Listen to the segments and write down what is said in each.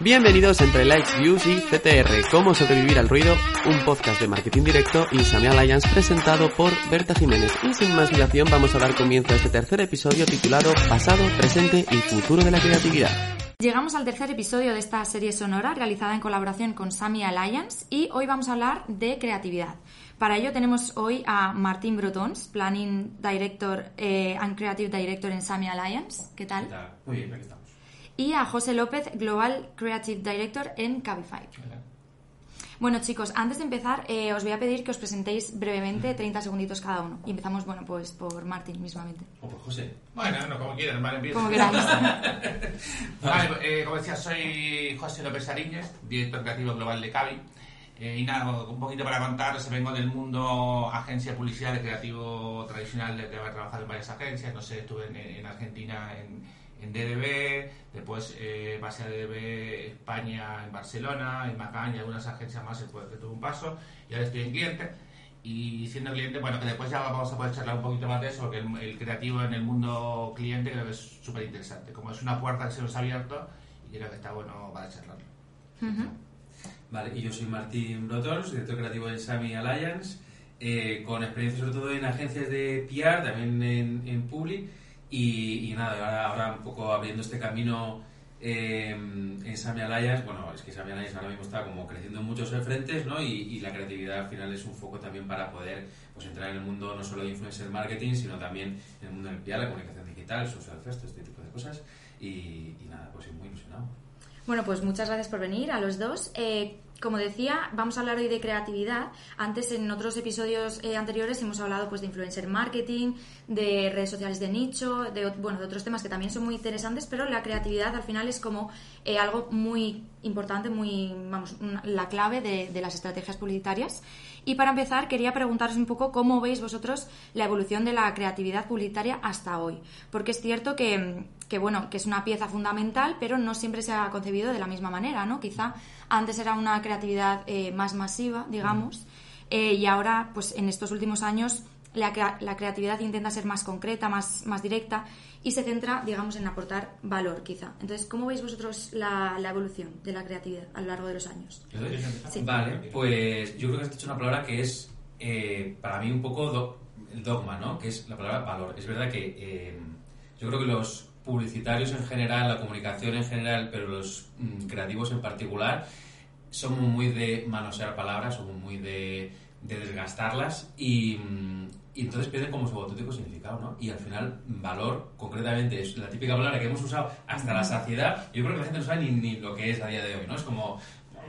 Bienvenidos entre Likes, Views y CTR, Cómo sobrevivir al ruido, un podcast de marketing directo y Sami Alliance presentado por Berta Jiménez. Y sin más dilación vamos a dar comienzo a este tercer episodio titulado Pasado, Presente y Futuro de la Creatividad. Llegamos al tercer episodio de esta serie sonora realizada en colaboración con Sami Alliance y hoy vamos a hablar de creatividad. Para ello tenemos hoy a Martín Brotons, Planning Director eh, and Creative Director en Sami Alliance. ¿Qué tal? Muy bien, aquí estamos. Y a José López, Global Creative Director en Cabify. Bueno, chicos, antes de empezar, eh, os voy a pedir que os presentéis brevemente 30 segunditos cada uno. Y empezamos, bueno, pues por Martín mismamente. O por José. Bueno, no, como quieran, vale, empieza. Como queráis. Vale, eh, como decía, soy José López Sariñez, director creativo global de Cavi. Eh, y nada, un poquito para contaros, vengo del mundo agencia publicidad de creativo tradicional, de haber trabajado en varias agencias, no sé, estuve en, en Argentina en, en DDB, después eh, base a DDB España en Barcelona, en Macán y algunas agencias más después que tuve un paso, y ahora estoy en cliente. Y siendo cliente, bueno, que después ya vamos a poder charlar un poquito más de eso, porque el, el creativo en el mundo cliente creo que es súper interesante. Como es una puerta que se nos ha abierto, y creo que está bueno para charlarlo. Vale, y yo soy Martín Brotors, director creativo en Sami Alliance, eh, con experiencia sobre todo en agencias de PR, también en, en Public, y, y nada, ahora, ahora un poco abriendo este camino eh, en Sami Alliance, bueno, es que Sami Alliance ahora mismo está como creciendo en muchos frentes, ¿no? Y, y la creatividad al final es un foco también para poder pues, entrar en el mundo no solo de influencer marketing, sino también en el mundo del la comunicación digital, social first, este tipo de cosas, y, y nada, pues muy ilusionado. Bueno, pues muchas gracias por venir a los dos. Eh, como decía, vamos a hablar hoy de creatividad. Antes, en otros episodios eh, anteriores, hemos hablado pues, de influencer marketing, de redes sociales de nicho, de, bueno, de otros temas que también son muy interesantes, pero la creatividad al final es como eh, algo muy importante, muy, vamos, una- la clave de, de las estrategias publicitarias. Y para empezar, quería preguntaros un poco cómo veis vosotros la evolución de la creatividad publicitaria hasta hoy. Porque es cierto que, que, bueno, que es una pieza fundamental, pero no siempre se ha concebido de la misma manera, ¿no? Quizá antes era una creatividad eh, más masiva, digamos, eh, y ahora, pues en estos últimos años, la, crea- la creatividad intenta ser más concreta, más, más directa y se centra, digamos, en aportar valor, quizá. Entonces, ¿cómo veis vosotros la, la evolución de la creatividad a lo largo de los años? Sí. Vale, pues yo creo que has dicho una palabra que es eh, para mí un poco do- el dogma, ¿no? Que es la palabra valor. Es verdad que eh, yo creo que los publicitarios en general, la comunicación en general, pero los mm, creativos en particular, somos muy de manosear palabras, somos muy de, de desgastarlas y, mm, y entonces pierden como su auténtico significado, ¿no? Y al final, valor, concretamente, es la típica palabra que hemos usado hasta la saciedad. Yo creo que la gente no sabe ni, ni lo que es a día de hoy, ¿no? Es como,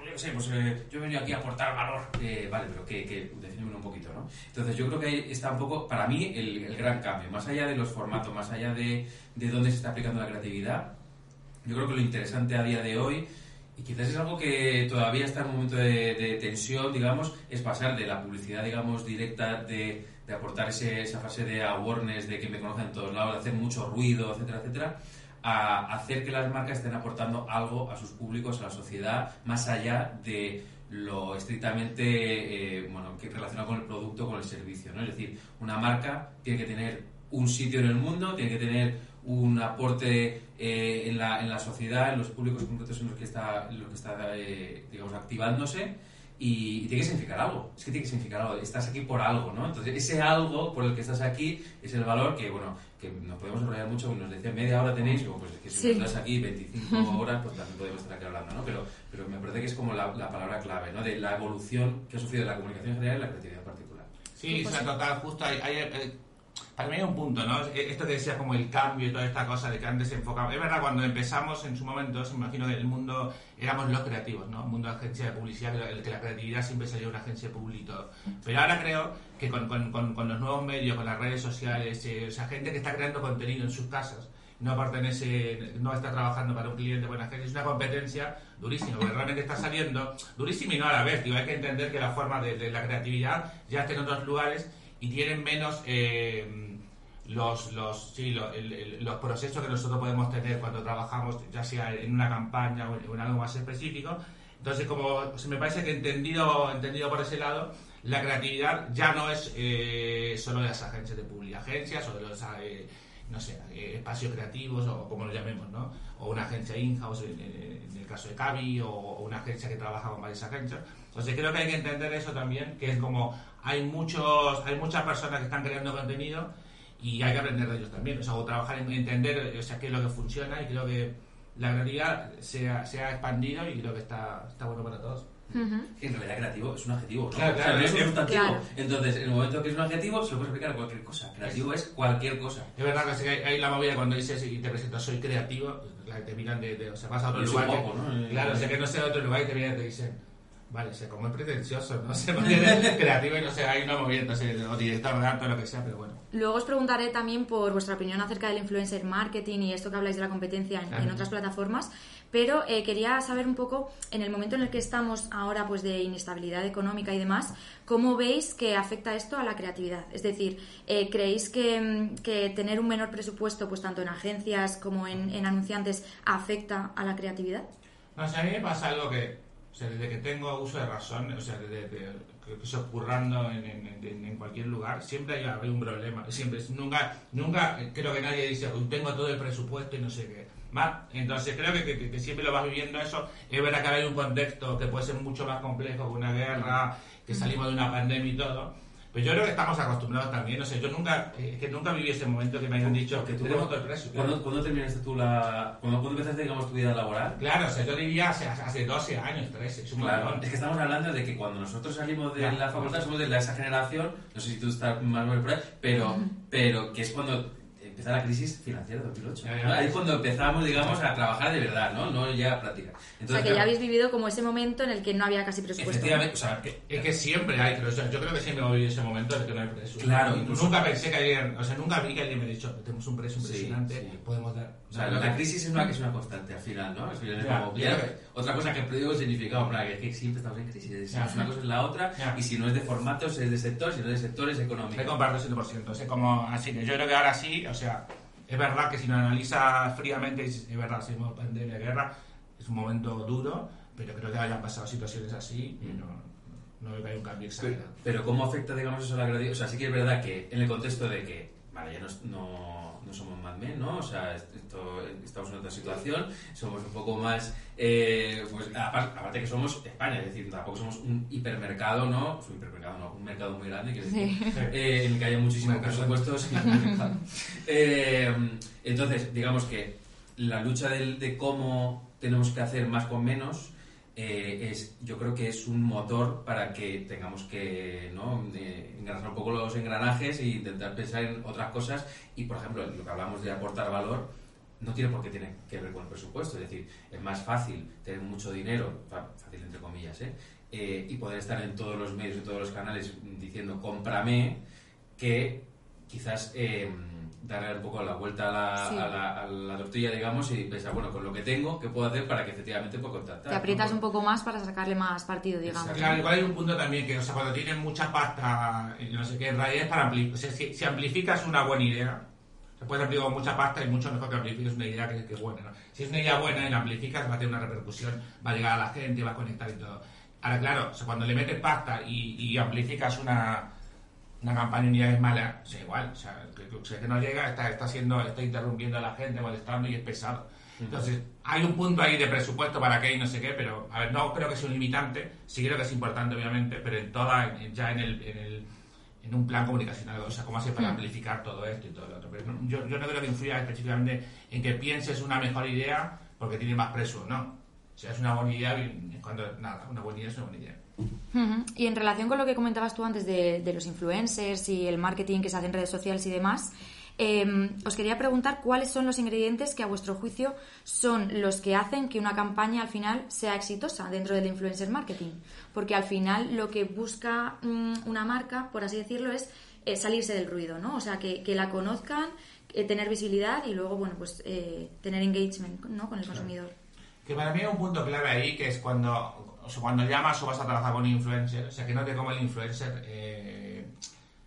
yo qué sé, pues eh, yo he venido aquí a aportar valor. Eh, vale, pero que, que un poquito, ¿no? Entonces yo creo que ahí está un poco, para mí, el, el gran cambio. Más allá de los formatos, más allá de, de dónde se está aplicando la creatividad, yo creo que lo interesante a día de hoy, y quizás es algo que todavía está en un momento de, de tensión, digamos, es pasar de la publicidad, digamos, directa, de, de aportar ese- esa fase de awareness, de que me conocen en todos lados, de hacer mucho ruido, etcétera, etcétera, a hacer que las marcas estén aportando algo a sus públicos, a la sociedad, más allá de lo estrictamente eh, bueno, que relacionado con el producto, con el servicio. ¿no? Es decir, una marca tiene que tener un sitio en el mundo, tiene que tener un aporte eh, en, la, en la sociedad, en los públicos concretos en los que está, en los que está eh, digamos, activándose y, tiene que significar algo. Es que tiene que significar algo. Estás aquí por algo, ¿no? Entonces, ese algo por el que estás aquí es el valor que, bueno, que nos podemos enrollar mucho, porque nos decía media hora tenéis, y digo, pues es que si Sí. estás aquí 25 horas, pues también podemos estar aquí hablando, ¿no? Pero, pero me parece que es como la, la palabra clave, ¿no? De la evolución que ha sufrido la comunicación en general y la creatividad en particular. Sí, o sea, total, justo hay, hay, eh, para mí hay un punto, ¿no? Eh, Esto que decías como el cambio y toda esta cosa de que antes se enfocaba. Es verdad, cuando empezamos en su momento, se imagino que el mundo éramos los creativos, ¿no? El mundo de agencia de publicidad, el que la creatividad siempre salió una agencia de publi y todo. Pero ahora creo que con, con, con, con los nuevos medios, con las redes sociales, eh, o sea, gente que está creando contenido en sus casas, no pertenece, no está trabajando para un cliente buena gente, es una competencia durísima, porque realmente está saliendo durísima y no a la vez. Digo, hay que entender que la forma de, la creatividad ya está en otros lugares y tienen menos eh, los, los, sí, los, procesos que nosotros podemos tener cuando trabajamos, ya sea en una campaña o en, algo más específico. Entonces, como se me parece que entendido, entendido por ese lado, la creatividad ya no es eh, solo de las agencias de publicidad, agencias o de los eh, no sé, eh, espacios creativos o como lo llamemos, ¿no? O una agencia in-house en, el caso de Cavi o, una agencia que trabaja con varias agencias. Entonces creo que hay que entender eso también, que es como hay muchos, hay muchas personas que están creando contenido y hay que aprender de ellos también, o sea, o trabajar en entender, o sea, qué es lo que funciona y creo que la realidad se ha, se ha expandido y creo que está, está bueno para todos. En realidad creativo es un adjetivo, Claro, claro, es un sustantivo. Entonces, en el momento que es un adjetivo, se lo puedes aplicar a cualquier cosa. Creativo es cualquier cosa. Es verdad que hay, la movida cuando dices y te presentas soy creativo, la te miran de, de o sea, vas a otro lugar. ¿no? Claro, o sea, que no sea de otro lugar y te miran y te dicen Vale, o sea, como es pretencioso, no sé, porque es creativo y no sé, hay una sé, o director de arte o lo que sea, pero bueno. Luego os preguntaré también por vuestra opinión acerca del influencer marketing y esto que habláis de la competencia en, otras plataformas, pero eh, quería saber un poco, en el momento en el que estamos ahora, pues de inestabilidad económica y demás, ¿cómo veis que afecta esto a la creatividad? Es decir, eh, ¿creéis que, que, tener un menor presupuesto, pues tanto en agencias como en, en anunciantes, afecta a la creatividad? No sé, a mí me pasa algo que o sea, desde que tengo uso de razón, o sea, desde, que estoy currando en, en, en, cualquier lugar, siempre hay, un problema. Siempre, nunca, nunca creo que nadie dice, tengo todo el presupuesto y no sé qué. ¿Va? Entonces creo que, que, siempre lo vas viviendo eso. Es verdad que hay un contexto que puede ser mucho más complejo que una guerra, que salimos de una pandemia y todo pues yo creo que estamos acostumbrados también, no sé, yo nunca, eh, que nunca viví ese momento que me hayan dicho que tú tenemos todo el precio. ¿Cuándo, terminaste tú la, cuando, empezaste, digamos, tu vida laboral? Claro, o sea, yo diría hace, hace 12 años, 13, es un claro, Es que estamos hablando de que cuando nosotros salimos de la facultad somos de esa generación, no sé si tú estás más o por ahí, pero, pero que es cuando empezó la crisis financiera de 2008. Ahí es cuando empezamos, digamos, a trabajar de verdad, ¿no? No ya a práctica. o sea, que ya habéis vivido como ese momento en el que no había casi presupuesto. Efectivamente, o sea, es que siempre hay, pero yo creo que siempre hemos vivido ese momento en el que no hay presupuesto. Claro. Nunca pensé que alguien, o sea, nunca vi que alguien me ha dicho, tenemos un precio impresionante, podemos dar... O sea, la, crisis es una, es una constante al final, ¿no? Es como, otra cosa que digo el significado, que, que siempre estamos en crisis. Es, una cosa es la otra, y si no es de formatos, es de sector, si no es de sectores, es económico. Me comparto 100%. O sea, como, así que yo creo que ahora sí, o sea, es verdad que si lo analiza fríamente, es verdad, seguimos pandemia, guerra, es un momento duro, pero creo que hayan pasado situaciones así y no, no veo que haya un cambio exagerado. Pero, ¿cómo afecta, digamos, eso a la gradiente? O sea, sí que es verdad que en el contexto de que, vale, ya no no somos Mad Men, ¿no? O sea, esto, estamos en otra situación, somos un poco más, eh, pues aparte que somos España, es decir, tampoco somos un hipermercado, ¿no? un hipermercado, no, un mercado muy grande, quiero decir, eh, en el que haya muchísimos presupuestos. eh, entonces, digamos que la lucha de, de cómo tenemos que hacer más con menos eh, es, yo creo que es un motor para que tengamos que ¿no? Eh, engranar un poco los engranajes e intentar pensar en otras cosas. Y, por ejemplo, lo que hablamos de aportar valor no tiene por qué tener que ver con el presupuesto. Es decir, es más fácil tener mucho dinero, fácil entre comillas, ¿eh? ¿eh? y poder estar en todos los medios, y todos los canales diciendo cómprame, que quizás darle un poco la vuelta a la, tortilla, digamos, y pensar, bueno, con lo que tengo, ¿qué puedo hacer para que efectivamente pueda contactar? Te aprietas un poco más para sacarle más partido, digamos. Claro, igual hay un punto también que, o sea, cuando tienes mucha pasta, no sé qué, en realidad es para amplificar. O sea, si, amplificas una buena idea, se puede amplificar mucha pasta y mucho mejor que amplifiques una idea que, es buena, ¿no? Si es una idea buena y la amplificas, va a tener una repercusión, va a llegar a la gente, va a conectar y todo. Ahora, claro, o sea, cuando le metes pasta y, y amplificas una una campaña unidad es mala, o sea, igual, o sea, que, que no llega, está, está, haciendo, está interrumpiendo a la gente, molestando y es pesado. Entonces, hay un punto ahí de presupuesto para qué y no sé qué, pero, a ver, no creo que sea un limitante, sí creo que es importante, obviamente, pero en toda, ya en el, en el en un plan comunicacional, o sea, cómo hacer para amplificar todo esto y todo lo otro. Pero yo, yo no creo que influya específicamente en que pienses una mejor idea porque tiene más preso, no. O sea, es una buena idea, cuando, nada, una buena idea es una buena idea. Y en relación con lo que comentabas tú antes de, los influencers y el marketing que se hace en redes sociales y demás, em, os quería preguntar cuáles son los ingredientes que a vuestro juicio son los que hacen que una campaña al final sea exitosa dentro del influencer marketing. Porque al final lo que busca mm, una marca, por así decirlo, es salirse del ruido, ¿no? O sea, que, que la conozcan eh, tener visibilidad y luego, bueno, pues eh, tener engagement ¿no? con el consumidor. Que para mí hay un punto clave ahí, que es cuando, o sea, cuando llamas o vas a trabajar con influencer, o sea, que no te come el influencer, eh,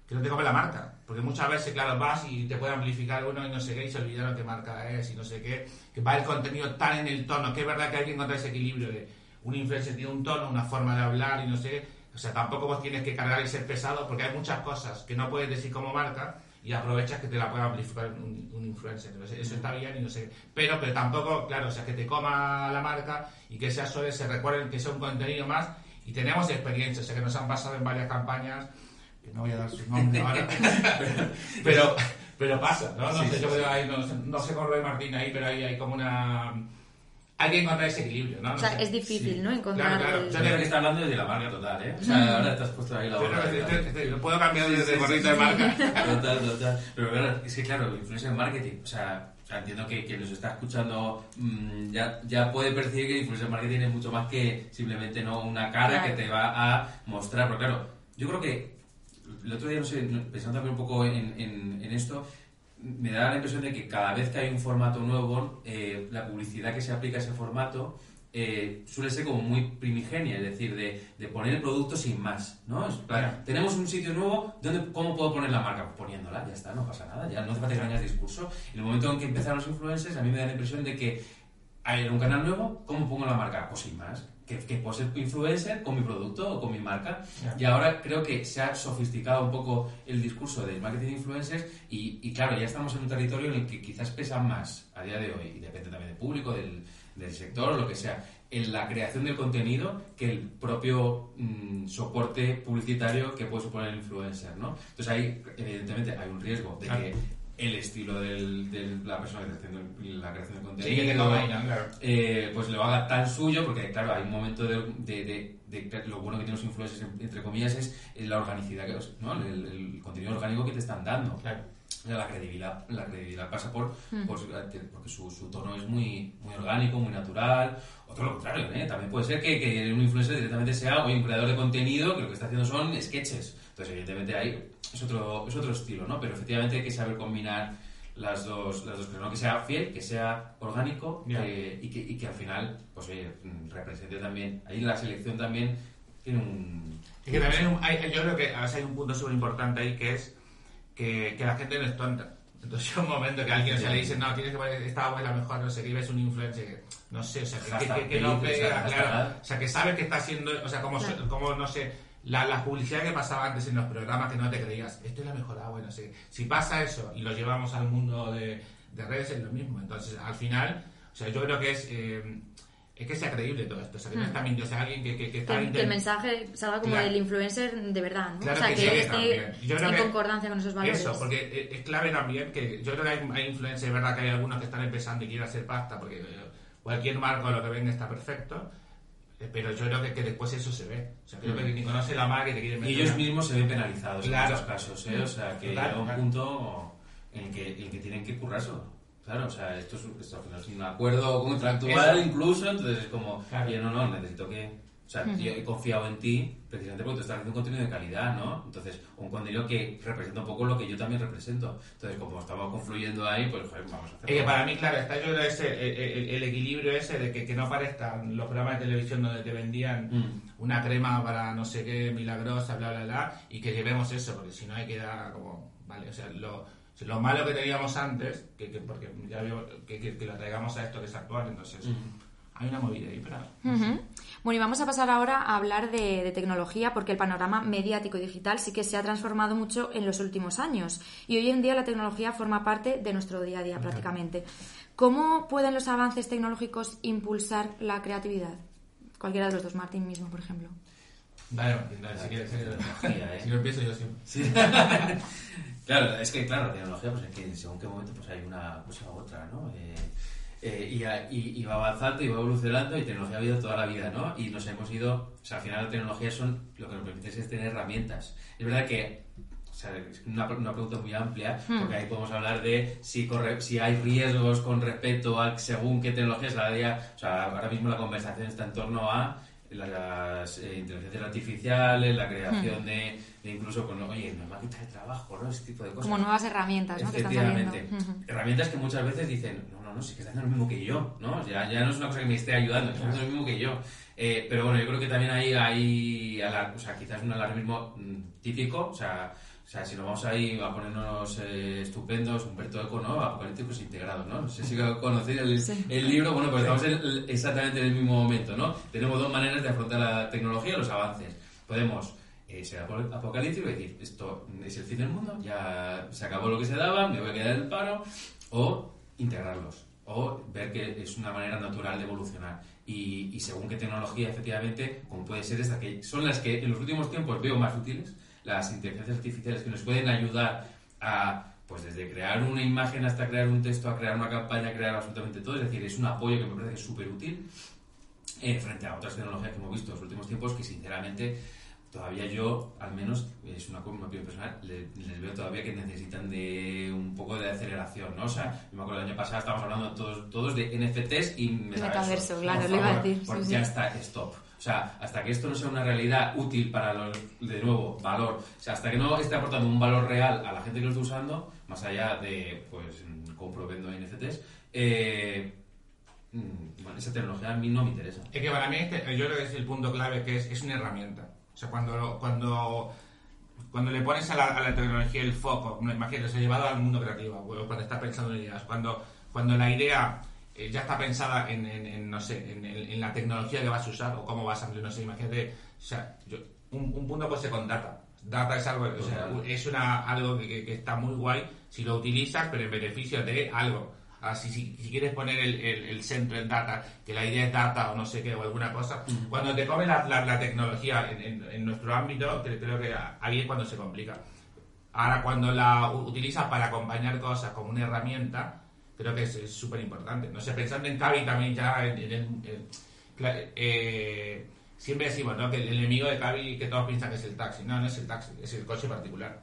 que no te come la marca. Porque muchas veces, claro, vas y te puede amplificar uno y no sé qué, y se olvidaron qué marca es y no sé qué, que va el contenido tan en el tono, que es verdad que hay que encontrar ese equilibrio de un influencer tiene un tono, una forma de hablar y no sé o sea, tampoco vos tienes que cargar y ser pesado, porque hay muchas cosas que no puedes decir como marca, y aprovechas que te la pueda amplificar un, un influencer. Entonces, eso está bien y no sé. Pero, pero tampoco, claro, o sea, que te coma la marca y que sea solo se recuerden que sea un contenido más. Y tenemos experiencia, o sea, que nos han pasado en varias campañas, que no voy a dar su nombre ahora, pero, pero pasa, ¿no? No sé, yo creo ahí, no, no sé con Roy Martín ahí, pero ahí hay como una... Hay que encontrar ese equilibrio, ¿no? O sea, sé. es difícil, Sí. ¿no? Encontrar Claro, claro. el- O Yo sea, creo que está hablando desde la marca total, ¿eh? O sea, ahora te has puesto ahí la este- lo puedo cambiar desde gorrito de marca. Total, total. Pero claro, es que claro, influencer marketing, o sea, o sea, entiendo que quien nos está escuchando mm, ya, ya puede percibir que influencer marketing es mucho más que simplemente no una cara Claro. que te va a mostrar. Pero claro, yo creo que el otro día, no sé, pensando también un poco en, en- en esto, me da la impresión de que cada vez que hay un formato nuevo, eh, la publicidad que se aplica a ese formato eh, suele ser como muy primigenia, es decir, de, de poner el producto sin más, ¿no? Es Claro. tenemos un sitio nuevo, ¿dónde, ¿cómo puedo poner la marca? Pues poniéndola, ya está, no pasa nada, ya no hace falta que tengas discurso. En el momento en que empezaron los influencers, a mí me da la impresión de que hay un canal nuevo, ¿cómo pongo la marca? Pues sin más. Que, que puedo ser influencer con mi producto o con mi marca. Ya. Y ahora creo que se ha sofisticado un poco el discurso del marketing de influencers y, y claro, ya estamos en un territorio en el que quizás pesa más a día de hoy, y depende también del público, del, del sector lo que sea, en la creación del contenido que el propio mm, soporte publicitario que puede suponer el influencer, ¿no? Entonces ahí, evidentemente, hay un riesgo de que el estilo del- de la persona que está haciendo la creación del contenido Sí, que ¿no? Claro. eh, pues lo haga tan suyo, porque claro, hay un momento de, de- de- de lo bueno que tienen los influencers, entre comillas, es la organicidad, que, ¿no? el, el contenido orgánico que te están dando. Claro. La credibilidad, la credibilidad pasa por, por- porque su, su tono es muy, muy orgánico, muy natural. Otro lo contrario, ¿eh? también puede ser que, que un influencer directamente sea oye, un creador de contenido que lo que está haciendo son sketches. Entonces, evidentemente, ahí es otro, es otro estilo, ¿no? Pero efectivamente hay que saber combinar las dos, las dos cosas, ¿no? Que sea fiel, que sea orgánico Ya. eh, y, que, y que al final, pues oye, mm, represente también. Ahí la selección también tiene un... Es que también hay- yo creo que a veces hay un punto súper importante ahí que es que, que la gente no es tonta. Entonces llega un momento que a alguien se le dice, no, tienes que poner esta es la mejor, no sé, que ves un influencer no sé, o sea, que, que- que no pega, claro. O sea, que sabe que está haciendo, o sea, como, Claro. como no sé, la, la publicidad que pasaba antes en los programas que no te creías, esto es la mejor agua, no sé. Si pasa eso y lo llevamos al mundo de, de redes es lo mismo. Entonces, al final, o sea, yo creo que es... eh, es que sea creíble todo esto, o sea, que no está mintiendo, o sea, alguien que, que, que está Que, que el mensaje salga como Claro. del influencer de verdad, ¿no? Claro o sea, que que, esté también. Yo creo en que- concordancia con esos valores. Eso, porque eh, es clave también que yo creo que hay, hay influencers, es verdad que hay algunos que están empezando y quieren hacer pasta, porque eh, cualquier marco lo que venga está perfecto, eh, pero yo creo que, que después eso se ve. O sea, creo que ni conoce la marca y te quieren Y meter ellos una- mismos se ven penalizados Claro. en muchos casos, ¿eh? O sea, que llega un punto en el que, en el que tienen que currárselo. Claro, o sea, esto es, un- esto al final es un acuerdo contractual Eso. incluso, entonces es como, Claro. oye, no, no, necesito que... O sea, yo he confiado en ti precisamente porque tú estás haciendo un contenido de calidad, ¿no? Entonces, un contenido que representa un poco lo que yo también represento. Entonces, como estamos confluyendo ahí, pues joder, vamos a hacerlo. Es que para mí, claro, está yo ese, el, el- el equilibrio ese de que, que no parezcan los programas de televisión donde te vendían Mm. una crema para no sé qué milagrosa, bla, bla, bla, y que llevemos eso, porque si no hay que dar como, vale, o sea, lo, o sea, lo malo que teníamos antes, que, que porque ya veo que, que, que lo traigamos a esto que es actual, entonces hay una movida ahí, pero... Bueno, y vamos a pasar ahora a hablar de, de tecnología, porque el panorama mediático y digital sí que se ha transformado mucho en los últimos años. Y hoy en día la tecnología forma parte de nuestro día a día prácticamente. ¿Cómo pueden los avances tecnológicos impulsar la creatividad? Cualquiera de los dos, Martín mismo, por ejemplo. Vale, Martín, dale, si quieres, ¿eh? si no empiezo yo siempre. Sí. claro, es que claro, la tecnología, pues es que según qué momento pues hay una cosa u otra, ¿no? Eh, eh, y, a- y- y va avanzando y va evolucionando y tecnología ha habido toda la vida, ¿no? Y nos hemos ido, o sea, al final la tecnología son, lo que nos permite es tener herramientas. Es verdad que, o sea, es una, una pregunta muy amplia, porque ahí podemos hablar de si, corre, si hay riesgos con respecto a según qué tecnologías, la día, o sea, ahora mismo la conversación está en torno a las eh, inteligencias artificiales, la creación de, incluso con, oye, una máquina de trabajo, ¿no? Ese tipo de cosas. Como nuevas herramientas, ¿no? Que están saliendo. Herramientas que muchas veces dicen, no, no, no, sí que están haciendo lo mismo que yo, ¿no? Ya, ya no es una cosa que me esté ayudando, están haciendo lo mismo que yo. Eh, pero bueno, yo creo que también hay, hay o sea, quizás un alarmismo mm, típico, o sea, o sea, si nos vamos ahí a ponernos eh, estupendos, Humberto Eco, ¿no? Apocalípticos integrados, ¿no? No sé si conocéis el, el libro, bueno, pues estamos en exactamente en el mismo momento, ¿no? Tenemos dos maneras de afrontar la tecnología y los avances. Podemos eh, ser apocalíptico y decir, esto es el fin del mundo, ya se acabó lo que se daba, me voy a quedar en el paro, o integrarlos, o ver que es una manera natural de evolucionar. Y, y según qué tecnología, efectivamente, como puede ser esta, que son las que en los últimos tiempos veo más útiles, las inteligencias artificiales que nos pueden ayudar a, pues desde crear una imagen hasta crear un texto, a crear una campaña, a crear absolutamente todo. Es decir, es un apoyo que me parece súper útil eh, frente a otras tecnologías que hemos visto en los últimos tiempos que sinceramente todavía yo, al menos, es una, opinión personal, les, veo todavía que necesitan de un poco de aceleración, ¿no? O sea, yo me acuerdo el año pasado estábamos hablando todos, todos de NFTs y Metaverso, claro, le iba a decir. Pues ya está, stop. O sea, hasta que esto no sea una realidad útil para los, de nuevo, valor, o sea, hasta que no esté aportando un valor real a la gente que lo está usando, más allá de, pues, compro, vendo NFTs, eh, mm, bueno, esa tecnología a mí no me interesa. Es que para mí este, yo creo que es el punto clave, que es, es una herramienta. O sea, cuando, cuando, cuando le pones a la, a la tecnología el foco, imagínate, se ha llevado al mundo creativo, cuando estás pensando en ideas, cuando, cuando la idea eh, ya está pensada en, en, no sé, en, la tecnología que vas a usar o cómo vas a, no sé, imagínate, o sea, un, un, punto puede ser con data. Data es algo, o sea, es una, algo que, que, está muy guay si lo utilizas, pero en beneficio de algo. Así, si, si, quieres poner el, el, centro en data, que la idea es data o no sé qué, o alguna cosa, cuando te come la, la, tecnología en, en, nuestro ámbito, creo que ahí es cuando se complica. Ahora, cuando la utilizas para acompañar cosas como una herramienta, creo que es súper importante. No sé, pensando en Cavi también ya en, eh, siempre decimos ¿no? que el enemigo de Cavi que todos piensan que es el taxi. No, no es el taxi, es el coche particular.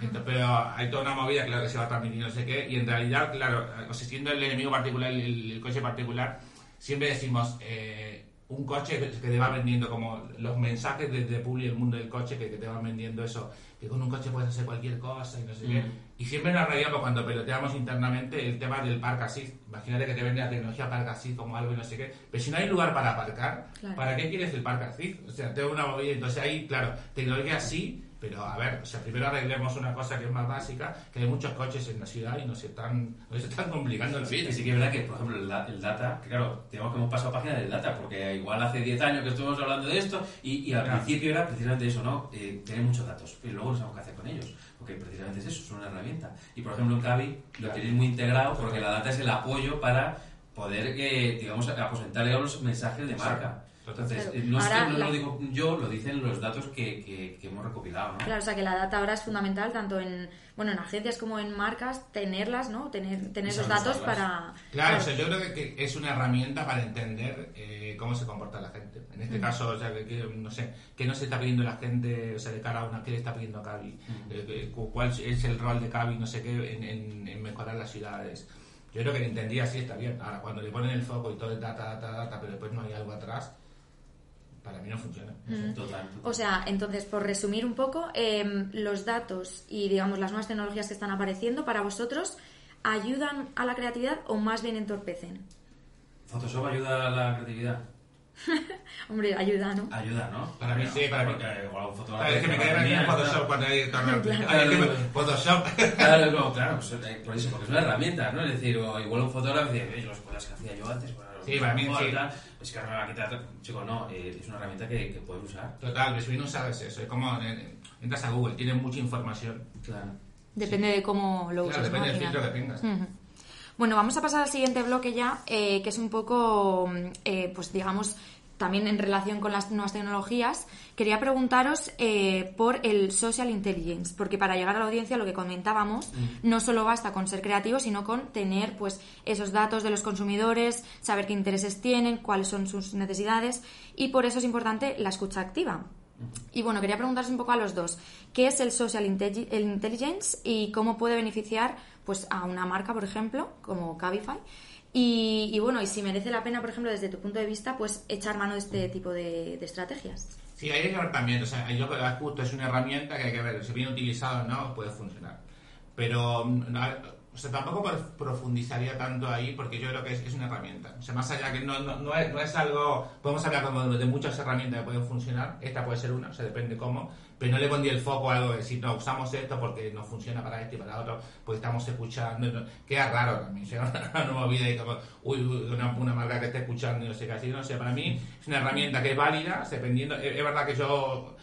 Entonces, pero hay toda una movida, claro, que se va a transmitir no sé qué, y en realidad, claro, o siendo el enemigo particular, el, coche particular, siempre decimos eh, un coche que te va vendiendo como los mensajes desde Publi, el mundo del coche, que, que te van vendiendo eso, que con un coche puedes hacer cualquier cosa y no sé qué. Y siempre nos reíamos cuando peloteamos internamente el tema del park assist. Imagínate que te vende la tecnología park assist como algo y no sé qué. Pero si no hay lugar para aparcar, ¿para qué quieres el park assist? O sea, tengo una movida. Entonces ahí, claro, tecnología sí, pero a ver, o sea, primero arreglemos una cosa que es más básica, que hay muchos coches en la ciudad y nos están, nos están complicando el Sí, sí que es verdad que, por ejemplo, el, data, que claro, tenemos que hemos pasado página del data, porque igual hace 10 años que estuvimos hablando de esto y, al principio era precisamente eso, ¿no? Eh, tener muchos datos, pero luego no sabemos qué hacer con ellos, porque precisamente es eso, son una herramienta. Y por ejemplo en Cavi lo tenéis muy integrado porque la data es el apoyo para poder, eh, digamos, aposentarle los mensajes de marca. Entonces, eh, no, lo digo yo, lo dicen los datos que, que, hemos recopilado, ¿no? Claro, o sea que la data ahora es fundamental tanto en, bueno, en agencias como en marcas, tenerlas, ¿no? Tener, tener esos datos para... Claro, o sea, yo creo que, es una herramienta para entender eh, cómo se comporta la gente. En este caso, o sea, que, no sé, qué no se está pidiendo la gente, o sea, de cara a una, qué le está pidiendo a Cavi, eh, cuál es el rol de Cavi, no sé qué, en, en, mejorar las ciudades. Yo creo que lo entendía así está bien. Ahora, cuando le ponen el foco y todo es data, data, data, pero después no hay algo atrás, para mí no funciona. Mm. O sea, entonces, por resumir un poco, em, los datos y, digamos, las nuevas tecnologías que están apareciendo para vosotros, ¿ayudan a la creatividad o más bien entorpecen? ¿Photoshop ayuda a la creatividad? Hombre, ayuda, ¿no? Ayuda, ¿no? Para mí sí, para mí. Igual un fotógrafo. es que me quedé en Photoshop cuando hay Photoshop. Claro, claro, pues, eh, por eso, porque es una herramienta, ¿no? Es decir, o igual un fotógrafo dice, los cosas que hacía yo antes, Sí, para mí sí. Es que ahora me va a quitar. Chico, no, eh, es una herramienta que, que puedes usar. Total, si no sabes eso. Es como entras a Google, tiene mucha información. Claro. Depende de cómo lo uses. depende del filtro que tengas. Bueno, vamos a pasar al siguiente bloque ya, eh, que es un poco, eh, pues digamos, también en relación con las nuevas tecnologías, quería preguntaros eh, por el social intelligence, porque para llegar a la audiencia lo que comentábamos mm. no solo basta con ser creativo, sino con tener pues esos datos de los consumidores, saber qué intereses tienen, cuáles son sus necesidades y por eso es importante la escucha activa. Y bueno, quería preguntaros un poco a los dos, ¿qué es el social intelligence y cómo puede beneficiar pues a una marca, por ejemplo, como Cabify? Y, bueno, y si merece la pena, por ejemplo, desde tu punto de vista, pues echar mano de este tipo de, estrategias. Sí, hay que ver también, o sea, yo creo que justo es una herramienta que hay que ver, si bien utilizado no, puede funcionar. Pero o sea, tampoco profundizaría tanto ahí porque yo creo que es, una herramienta. O sea, más allá que no, no, no, es, no es, algo... Podemos hablar como de, muchas herramientas que pueden funcionar. Esta puede ser una, o sea, depende cómo. Pero no le pondría el foco a algo de decir, no, usamos esto porque no funciona para esto y para otro, pues estamos escuchando. queda raro también. O sea, una nueva vida y como, uy, una, una, marca que esté escuchando y no sé qué así. No sé, para mí es una herramienta que es válida, dependiendo... es verdad que yo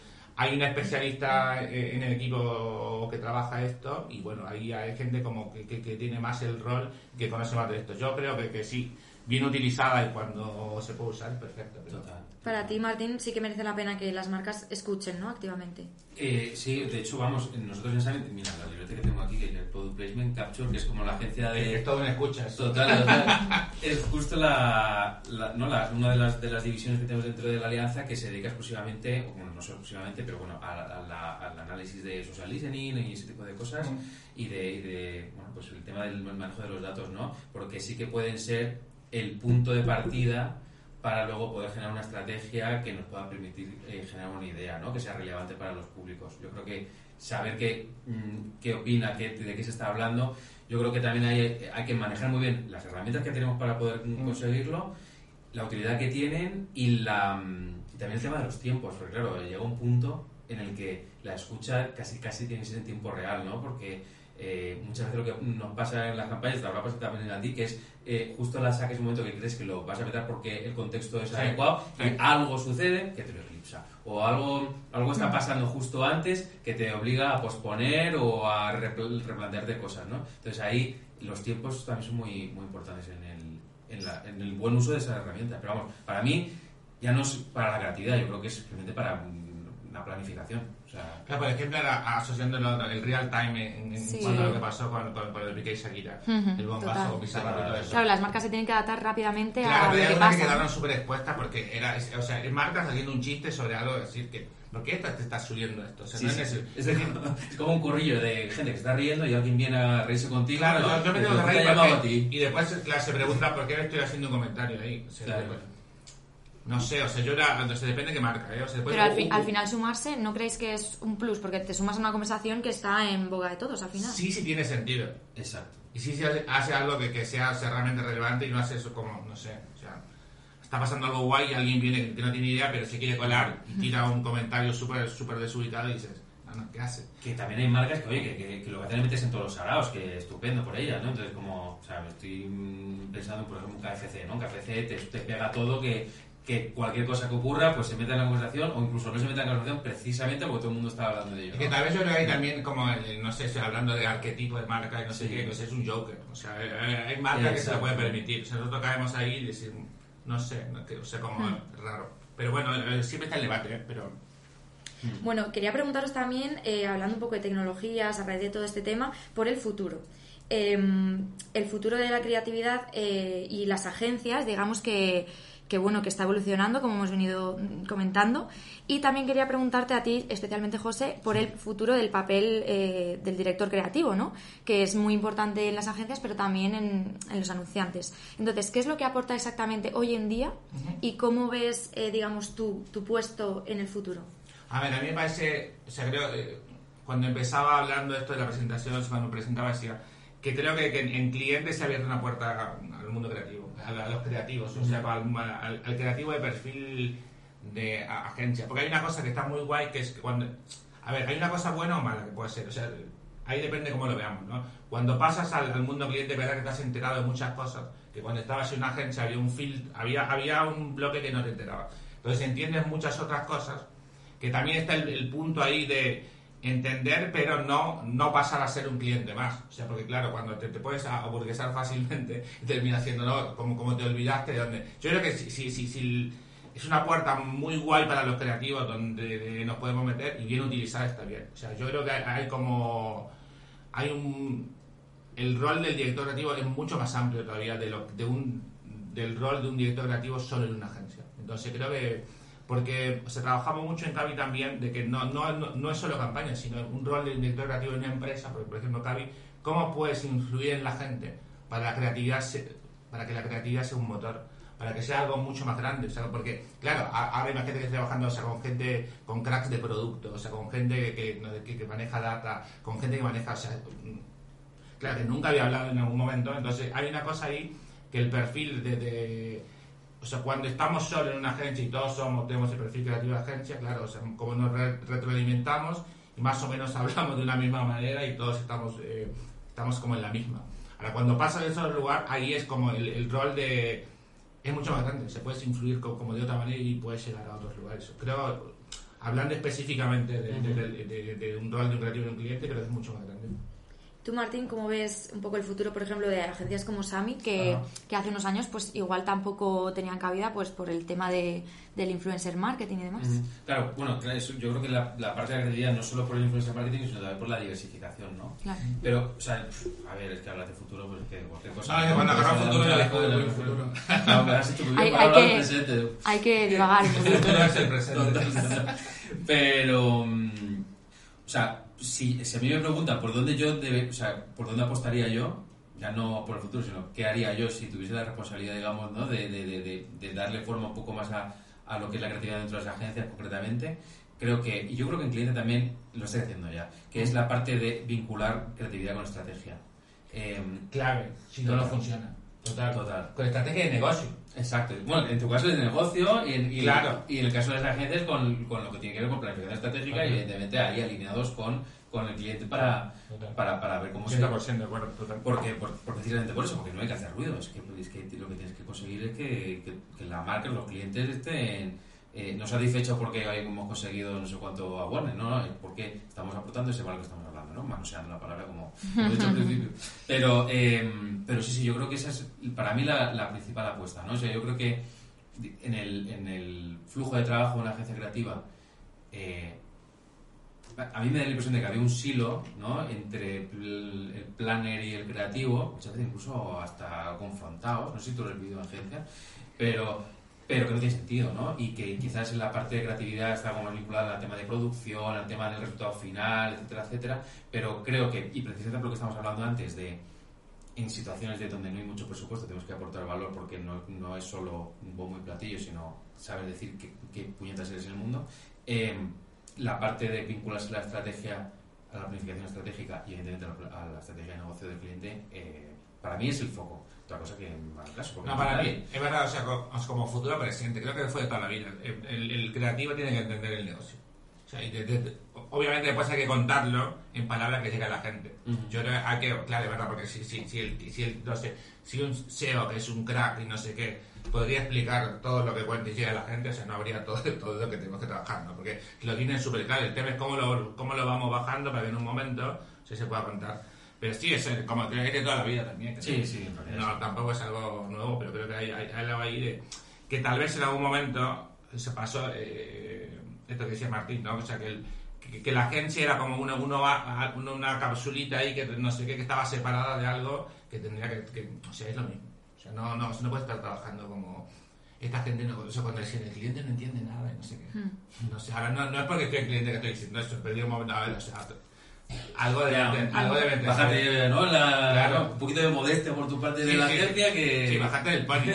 hay una especialista eh, en el equipo que trabaja esto y bueno, ahí hay gente como que, que, tiene más el rol, que conoce más de esto. Yo creo que, que sí, bien utilizada y cuando se puede usar, perfecto. Total. Para ti, Martín, sí que merece la pena que las marcas escuchen, ¿no? Activamente. Eh, sí, de hecho, vamos, nosotros en Summit, mira, la libreta que tengo aquí, que es el Product Placement Capture, que es como la agencia de... Es todo en escuchas. Total, total. es justo la, ¿no? la, una de las, de las divisiones que tenemos dentro de la alianza que se dedica exclusivamente, bueno, no solo exclusivamente, pero bueno, al análisis de social listening y ese tipo de cosas, y, de, y de, bueno, pues el tema del manejo de los datos, ¿no? Porque sí que pueden ser el punto de partida para luego poder generar una estrategia que nos pueda permitir eh, generar una idea ¿no? que sea relevante para los públicos. Yo creo que saber qué, mm, qué opina, qué, de qué se está hablando, yo creo que también hay, hay que manejar muy bien las herramientas que tenemos para poder mm. conseguirlo, la utilidad que tienen y, la, mm, y también el tema de los tiempos, porque claro, llega un punto en el que la escucha casi casi tiene que ser en tiempo real, ¿no? Porque eh, muchas veces lo que nos pasa en las campañas, te lo también en ti, que es eh, justo la saques un momento que crees que lo vas a meter porque el contexto es adecuado y algo sucede que te lo eclipsa. O algo, algo está pasando justo antes que te obliga a posponer o a replantearte cosas, ¿no? Entonces ahí los tiempos también son muy, muy importantes en el, en, la, en el buen uso de esa herramienta. Pero vamos, para mí ya no es para la creatividad, yo creo que es simplemente para una planificación. Claro, por ejemplo, asociando el real time en, cuanto a lo que pasó con, con, el Piqué y Shakira, el bombazo, Bizarrap y todo eso. Claro, las marcas se tienen que adaptar rápidamente claro, a lo que pasa. que quedaron súper expuestas porque era, o sea, es marcas haciendo un chiste sobre algo, decir que ¿por qué te estás subiendo esto? O sea, sí, no es, es, decir, es como un corrillo de gente que está riendo y alguien viene a reírse contigo. Claro, yo, yo me tengo que reír porque, y después se pregunta por qué estoy haciendo un comentario ahí. O sea, claro. No sé, o sea, yo era, entonces depende de qué marca, ¿eh? O sea, Pero al, final sumarse, ¿no creéis que es un plus? Porque te sumas a una conversación que está en boga de todos al final. Sí, sí tiene sentido. Exacto. Y sí, sí hace, algo que, que sea, realmente relevante y no hace eso como, no sé, o sea, está pasando algo guay y alguien viene que no tiene idea, pero se quiere colar y tira un comentario súper súper desubicado y dices, no, no, ¿qué hace? Que también hay marcas que, oye, que, que, lo que hacen metes en todos los araos, que estupendo por ellas, ¿no? Entonces, como, o sea, estoy pensando, por ejemplo, en KFC, ¿no? KFC te, te pega todo que que cualquier cosa que ocurra pues se meta en la conversación o incluso no se meta en la conversación precisamente porque todo el mundo está hablando de ello. Es que tal vez yo creo que hay también como, no sé, hablando de arquetipo de marca y no sé qué, pues es un joker. O sea, hay marcas que se lo pueden permitir. O sea, nosotros caemos ahí y decimos, no sé, no, o sea, como hmm. raro. Pero bueno, eh, siempre está el debate, ¿eh? pero... Hmm. Bueno, quería preguntaros también, eh, hablando un poco de tecnologías, a raíz de todo este tema, por el futuro. Em, el futuro de la creatividad eh, y las agencias, digamos que que bueno, que está evolucionando, como hemos venido comentando. Y también quería preguntarte a ti, especialmente José, por el futuro del papel eh, del director creativo, ¿no? Que es muy importante en las agencias, pero también en, los anunciantes. Entonces, ¿qué es lo que aporta exactamente hoy en día y cómo ves, eh, digamos, tu, tu puesto en el futuro? A ver, a mí me parece, o sea, creo, eh, cuando empezaba hablando esto de la presentación, cuando presentaba decía que creo que, en clientes se ha abierto una puerta al mundo creativo a, los creativos, o sea, al, creativo de perfil de agencia. Porque hay una cosa que está muy guay, que es que cuando... A ver, hay una cosa buena o mala que puede ser, o sea, ahí depende cómo lo veamos, ¿no? Cuando pasas al, mundo cliente, verdad que te has enterado de muchas cosas, que cuando estabas en una agencia había un fil, había, había un bloque que no te enteraba. Entonces entiendes muchas otras cosas, que también está el punto ahí de entender, pero no, no pasar a ser un cliente más. O sea, porque claro, cuando te, puedes aburguesar fácilmente, termina siendo, ¿no? Como, como te olvidaste de dónde. Yo creo que si, si, si, es una puerta muy guay para los creativos donde nos podemos meter y bien utilizada está bien. O sea, yo creo que hay, como. Hay un. El rol del director creativo es mucho más amplio todavía de, lo, de un, del rol de un director creativo solo en una agencia. Entonces creo que porque se trabajamos mucho en Cavi también de que no, no, no, es solo campaña, sino un rol de director creativo en una empresa, por ejemplo Cavi, ¿cómo puedes influir en la gente para la creatividad para que la creatividad sea un motor, para que sea algo mucho más grande, porque, claro, ahora imagínate que estoy trabajando o sea, con gente, con cracks de producto, o sea, con gente que, que, maneja data, con gente que maneja, o sea, claro, que nunca había hablado en algún momento, entonces hay una cosa ahí que el perfil de, o sea, cuando estamos solo en una agencia y todos somos, tenemos el perfil creativo de agencia, claro, o sea, como nos retroalimentamos y más o menos hablamos de una misma manera y todos estamos, eh, estamos como en la misma. Ahora, cuando pasa de ese lugar, ahí es como el, rol de... Es mucho más grande, se puede influir como, de otra manera y puedes llegar a otros lugares. Creo, hablando específicamente de, de un rol de un creativo de un cliente, creo que es mucho más grande. Tú, Martín, ¿cómo ves un poco el futuro, por ejemplo, de agencias como Sami, que, que, hace unos años pues igual tampoco tenían cabida pues por el tema de, del influencer marketing y demás? Claro, bueno, yo creo que la, la parte de la credibilidad no solo por el influencer marketing, sino también por la diversificación, ¿no? Claro. Pero, o sea, a ver, es que hablas de futuro, pues es que cualquier cosa... Ah, cuando agarra futuro ya dejo de futuro. No, me has hecho muy bien hay, hay que, presente. Hay que divagar. El futuro es el presente. Pero, mm, o sea si, si a mí me preguntan por dónde yo debe, o sea, por dónde apostaría yo, ya no por el futuro, sino qué haría yo si tuviese la responsabilidad, digamos, ¿no? de, de, de, de darle forma un poco más a, a, lo que es la creatividad dentro de las agencias concretamente, creo que, y yo creo que en cliente también lo estoy haciendo ya, que es la parte de vincular creatividad con estrategia. Em, Clave, si no, no funciona. Total, total. Con estrategia de negocio. Exacto. Bueno, en tu caso es de negocio y en, claro. y en el caso de las agencias con, con, lo que tiene que ver con planificación estratégica y evidentemente ahí alineados con, con el cliente para, para, para, ver cómo 100% se... de acuerdo, total. Porque, por, precisamente por eso, porque no hay que hacer ruido. Es que, es que lo que tienes que conseguir es que, que, que la marca, los clientes estén eh, no satisfechos porque hemos conseguido no sé cuánto awareness, ¿no? Es porque estamos aportando ese valor que estamos hablando, ¿no? Manoseando la palabra como, he dicho al principio. Pero, eh, pero sí, sí, yo creo que esa es para mí la, la, principal apuesta, ¿no? O sea, yo creo que en el, en el flujo de trabajo de una agencia creativa, eh, a mí me da la impresión de que había un silo ¿no? entre el, el, planner y el creativo, muchas veces incluso hasta confrontados, no sé si tú lo has vivido en agencia, pero pero que no tiene sentido, ¿no? Y que quizás en la parte de creatividad está como vinculada al tema de producción, al tema del resultado final, etcétera, etcétera, pero creo que, y precisamente lo que estamos hablando antes, de en situaciones de donde no hay mucho presupuesto tenemos que aportar valor porque no, no es solo un bombo y platillo, sino saber decir qué, puñetas eres en el mundo, eh, la parte de vincularse a la estrategia, a la planificación estratégica y evidentemente a la, estrategia de negocio del cliente, eh, para mí es el foco cosa que en caso. No, para mí, es verdad, o sea, como, futuro presidente, creo que fue de toda la vida. El, creativo tiene que entender el negocio. O sea, obviamente después hay que contarlo en palabras que llegue a la gente. Yo creo que hay que, claro, es verdad, porque si, si, si, el, si, el, no sé, si un SEO que es un crack y no sé qué, podría explicar todo lo que cuenta y llega a la gente, o sea, no habría todo, todo lo que tenemos que trabajar, ¿no? Porque lo tienen súper claro. El tema es cómo lo, cómo lo vamos bajando para que en un momento se pueda contar. Pero sí, es como que hay de toda la vida también. sí, sí, No, tampoco es algo nuevo, pero creo que hay, hay, algo ahí de que tal vez en algún momento se pasó eh, esto que decía Martín, ¿no? O sea, que, el, que, la agencia era como una, uno va, una capsulita ahí que no sé qué, que estaba separada de algo que tendría que, que o sea, es lo mismo. O sea, no, no, no puede estar trabajando como esta gente no, o sea, cuando el cliente no entiende nada y no sé qué. Hmm. No sé, ahora no, no es porque estoy el cliente que estoy diciendo esto, pero un momento, a ver, o sea, algo de, algo de Bájate, ¿no? claro. Un poquito de modestia por tu parte de la agencia que... Sí, bájate del pony.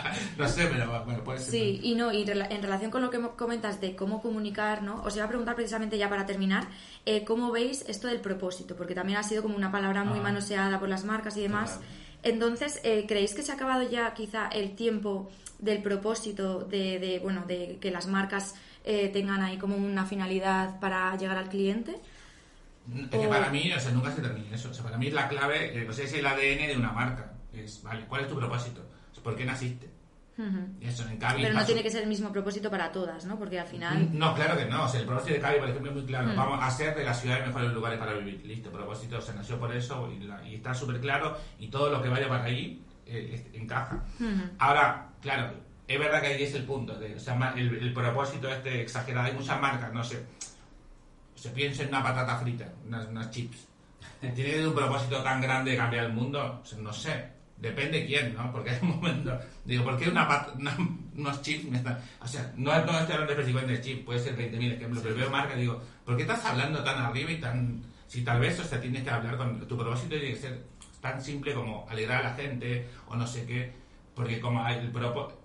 no sé, pero bueno, puede ser. Sí, y no, y en relación con lo que comentas de cómo comunicar, ¿no? Os iba a preguntar precisamente ya para terminar, eh, ¿cómo veis esto del propósito? Porque también ha sido como una palabra muy ah. manoseada por las marcas y demás. Entonces, eh, ¿creéis que se ha acabado ya quizá el tiempo del propósito de, de bueno, de que las marcas eh, tengan ahí como una finalidad para llegar al cliente? Es que para mí, o sea, nunca se termina eso. O sea, para mí la clave, eh, o sea, es el ADN de una marca. Es, vale, ¿cuál es tu propósito? ¿Por qué naciste? eso, en Pero no tiene que ser el mismo propósito para todas, ¿no? Porque al final... No, claro que no. O sea, el propósito de Cavi, por ejemplo, es muy claro. Vamos a hacer de la ciudad mejores lugares para vivir. Listo, propósito, se nació por eso y, está súper claro y todo lo que vaya para allí eh, encaja. Ahora, claro, es verdad que ahí es el punto. De, o sea, el, el propósito este exagerado. Hay muchas marcas, no sé se piensa en una patata frita, unas, chips. ¿Tiene un propósito tan grande de cambiar el mundo? no sé. Depende quién, ¿no? Porque hay un momento... Digo, ¿por qué una, unos chips me están... O sea, no, no estoy hablando específicamente de chips, puede ser 20.000 ejemplos, pero veo marca y digo, ¿por qué estás hablando tan arriba y tan... Si tal vez, o sea, tienes que hablar con... Tu propósito tiene que ser tan simple como alegrar a la gente o no sé qué, porque como hay el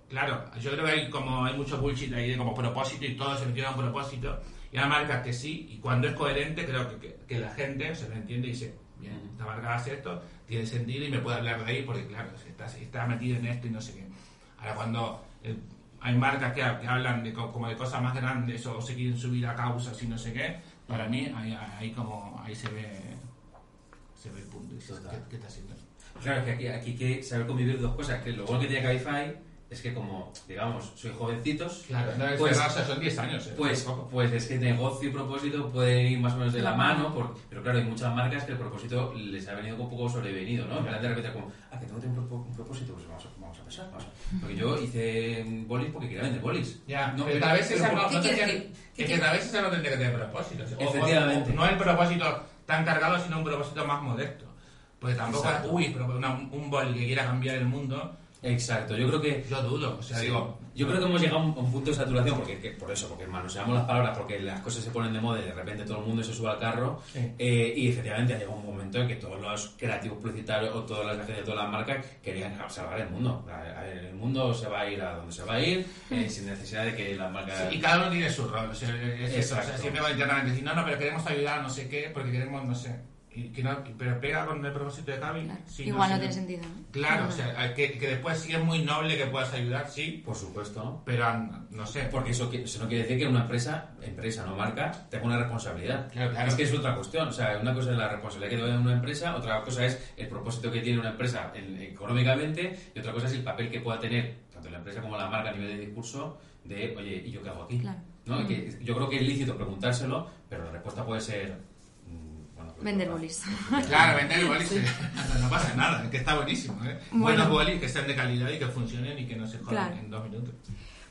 claro, yo creo que hay como hay mucho bullshit ahí de como propósito y todo se metió a un propósito y hay marcas que sí y cuando es coherente creo que, que, la gente se lo entiende y dice, bien, esta marca hace esto, tiene sentido y me puede hablar de ahí porque claro, está, está metido en esto y no sé qué. Ahora cuando hay marcas que, hablan de, como de cosas más grandes o se quieren subir a causas y no sé qué, para mí ahí, como ahí se ve se ve el punto ¿qué, está haciendo? Claro, es que aquí, aquí hay que saber convivir dos cosas, que lo bueno que tiene Cabify es que como, digamos, soy jovencitos... Claro, pues, son 10 años. ¿eh? Pues, pues es que negocio y propósito pueden ir más o menos de la mano, pero claro, hay muchas marcas que el propósito les ha venido un poco sobrevenido, ¿no? En de repente como, ah, que tengo que tener un, propósito, pues vamos a, vamos a pensar, vamos Porque yo hice bolis porque quería vender bolis. Ya, no, pero a veces no, no, que, que, a veces no tendría que tener propósito. Efectivamente. no el propósito tan cargado, sino un propósito más modesto. Porque tampoco, uy, un boli que quiera cambiar el mundo Exacto, yo creo que... Yo dudo, o sea, digo... Yo creo que hemos llegado a un, punto de saturación, porque por eso, porque manoseamos las palabras, porque las cosas se ponen de moda y de repente todo el mundo se sube al carro, eh, y efectivamente ha llegado un momento en que todos los creativos publicitarios o todas las agencias de todas las marcas querían salvar el mundo. El mundo se va a ir a donde se va a ir, eh, sin necesidad de que las marcas... y cada uno tiene su rol, o sea, es eso, siempre va internamente decir, no, no, pero queremos ayudar a no sé qué, porque queremos, no sé pero pega con el propósito de Cavi. Igual no, tiene sentido. Claro, o sea, que, que, después sí es muy noble que puedas ayudar, sí. Por supuesto. Pero no sé. Porque eso, eso no quiere decir que una empresa, empresa no marca, tenga una responsabilidad. Claro, Es que es otra cuestión. O sea, una cosa es la responsabilidad que tiene una empresa, otra cosa es el propósito que tiene una empresa económicamente y otra cosa es el papel que pueda tener tanto la empresa como la marca a nivel de discurso de, oye, ¿y yo qué hago aquí? ¿No? que yo creo que es lícito preguntárselo, pero la respuesta puede ser Vender bolis. Claro, vender bolis. No pasa nada, que está buenísimo. ¿eh? Buenos bolis que sean de calidad y que funcionen y que no se jodan en dos minutos.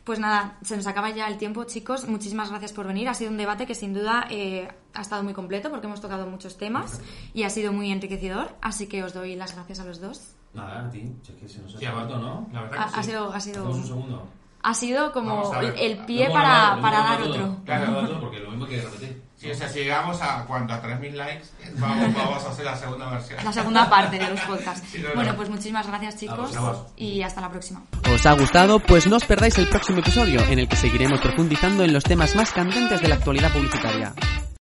Pues nada, se nos acaba ya el tiempo, chicos. Muchísimas gracias por venir. Ha sido un debate que sin duda eh, ha estado muy completo porque hemos tocado muchos temas y ha sido muy enriquecedor. Así que os doy las gracias a los dos. Nada, a ti. Si que se nos ha sí, ¿no? La verdad que ha, sido, ha sido... un segundo ha sido como el pie para, para dar otro. Claro, porque lo mismo que repetir. Sí, o sea, si llegamos a cuánto, a 3.000 likes, vamos, vamos, a hacer la segunda versión. La segunda parte de los podcasts. bueno, pues muchísimas gracias chicos y hasta la próxima. ¿Os ha gustado? Pues no os perdáis el próximo episodio en el que seguiremos profundizando en los temas más candentes de la actualidad publicitaria.